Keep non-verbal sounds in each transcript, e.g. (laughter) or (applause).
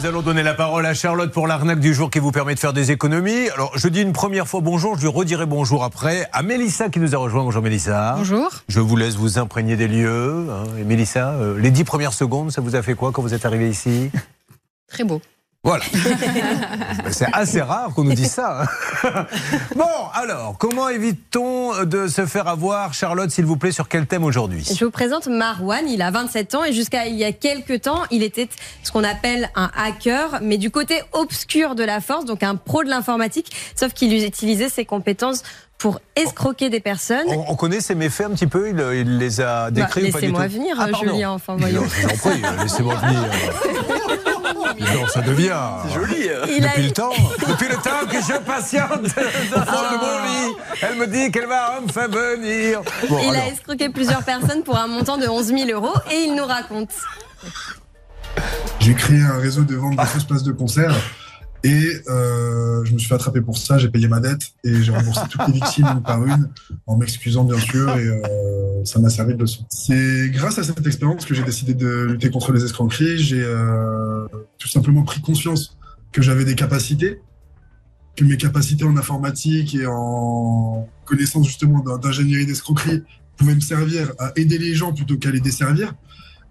nous allons donner la parole à Charlotte pour l'arnaque du jour qui vous permet de faire des économies. Alors, je dis une première fois bonjour, je lui redirai bonjour après. À Mélissa qui nous a rejoint. Bonjour Mélissa. Bonjour. Je vous laisse vous imprégner des lieux. hein. Et Mélissa, euh, les dix premières secondes, ça vous a fait quoi quand vous êtes arrivé ici? Très beau. Voilà. (laughs) C'est assez rare qu'on nous dise ça. hein. (laughs) bon, alors, comment évite-t-on de se faire avoir, Charlotte, s'il vous plaît, sur quel thème aujourd'hui? Je vous présente Marwan, il a 27 ans et jusqu'à il y a quelques temps, il était ce qu'on appelle un hacker, mais du côté obscur de la force, donc un pro de l'informatique, sauf qu'il utilisait ses compétences pour escroquer des personnes. on, on connaît ces méfaits un petit peu il, il les a Bah, décrits ou pas du Laissez-moi venir, Ah, pardon. Julien, enfin voyons. Non, je vous en prie, euh, laissez-moi venir. (laughs) Non, ça devient. Joli. Il a, Depuis le temps, depuis le temps que je patiente au fond de mon lit, elle me dit qu'elle va me faire venir. Bon, il a escroqué plusieurs personnes pour un montant de 11 000 euros et il nous raconte. J'ai créé un réseau de vente de fausses places de concert et euh, je me suis fait attraper pour ça. J'ai payé ma dette et j'ai remboursé toutes les victimes une par une en m'excusant bien sûr et euh, ça m'a servi de leçon. C'est grâce à cette expérience que j'ai décidé de lutter contre les escroqueries. J'ai euh, tout simplement pris conscience que j'avais des capacités, que mes capacités en informatique et en connaissance justement d'in- d'ingénierie d'escroquerie pouvaient me servir à aider les gens plutôt qu'à les desservir.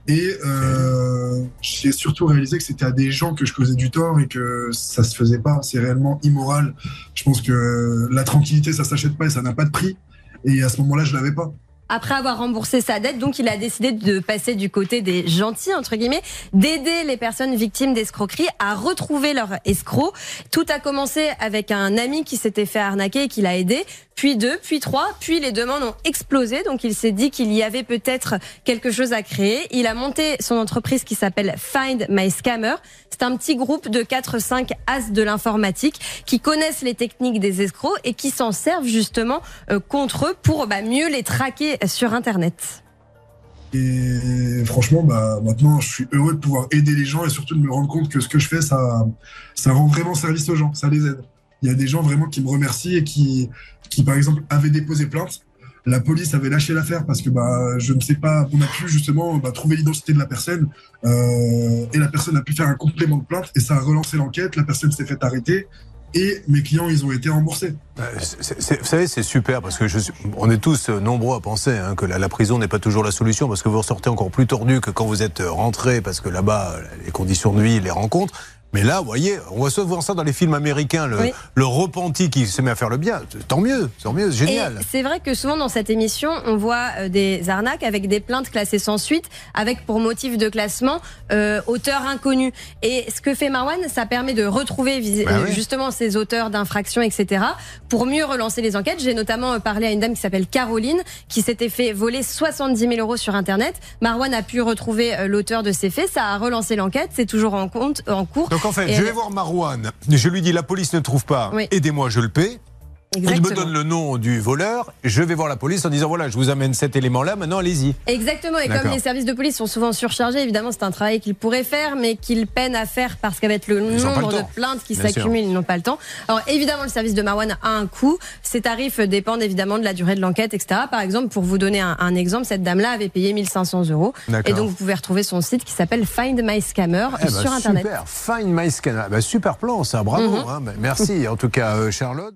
Et euh, j'ai surtout réalisé que c'était à des gens que je causais du tort et que ça se faisait pas. C'est réellement immoral. Je pense que la tranquillité, ça s'achète pas et ça n'a pas de prix. Et à ce moment-là, je l'avais pas. Après avoir remboursé sa dette, donc il a décidé de passer du côté des gentils, entre guillemets, d'aider les personnes victimes d'escroquerie à retrouver leur escroc. Tout a commencé avec un ami qui s'était fait arnaquer et qui l'a aidé, puis deux, puis trois, puis les demandes ont explosé, donc il s'est dit qu'il y avait peut-être quelque chose à créer. Il a monté son entreprise qui s'appelle Find My Scammer. C'est un petit groupe de 4-5 as de l'informatique qui connaissent les techniques des escrocs et qui s'en servent justement euh, contre eux pour bah, mieux les traquer sur Internet. Et franchement, bah, maintenant, je suis heureux de pouvoir aider les gens et surtout de me rendre compte que ce que je fais, ça, ça rend vraiment service aux gens, ça les aide. Il y a des gens vraiment qui me remercient et qui, qui par exemple, avaient déposé plainte. La police avait lâché l'affaire parce que bah, je ne sais pas, on a pu justement bah, trouver l'identité de la personne euh, et la personne a pu faire un complément de plainte et ça a relancé l'enquête. La personne s'est fait arrêter et mes clients, ils ont été remboursés. c'est- vous savez, c'est super parce que je on est tous euh, nombreux à penser hein, que la, la prison n'est pas toujours la solution parce que vous ressortez encore plus tordu que quand vous êtes euh, rentré parce que là-bas, les conditions de vie les rencontrent. Mais là, vous voyez, on va souvent voir ça dans les films américains, le, Oui. le repenti qui se met à faire le bien. Tant mieux, tant mieux, génial. c'est vrai que souvent dans cette émission, on voit euh, des arnaques avec des plaintes classées sans suite, avec pour motif de classement euh, auteur inconnu. Et ce que fait Marwan, ça permet de retrouver Bah euh, oui. justement ces auteurs d'infractions, etc. Pour mieux relancer les enquêtes, j'ai notamment euh, parlé à une dame qui s'appelle Caroline, qui s'était fait voler 70 000 euros sur Internet. Marwan a pu retrouver l'auteur de ces faits, ça a relancé l'enquête, c'est toujours en compte, en cours. Donc en fait, Et je elle- vais voir Marouane, je lui dis la police ne trouve pas, Oui. aidez-moi, je le paie. Il me donne le nom du voleur, je vais voir la police en disant voilà, je vous amène cet élément-là, maintenant allez-y. Exactement, et comme les services de police sont souvent surchargés, évidemment c'est un travail qu'ils pourraient faire, mais qu'ils peinent à faire parce qu'avec le Ils nombre le de plaintes qui s'accumulent, ils n'ont pas le temps. Alors évidemment le service de Marwan a un coût, ses tarifs dépendent évidemment de la durée de l'enquête, etc. Par exemple, pour vous donner un, un exemple, cette dame-là avait payé 1500 euros, et donc vous pouvez retrouver son site qui s'appelle Find My Scammer Eh ben, sur Internet. Super, Find My Scanner. Ben, super plan, ça, bravo. Mhm. hein. Ben, merci en tout cas, euh, Charlotte.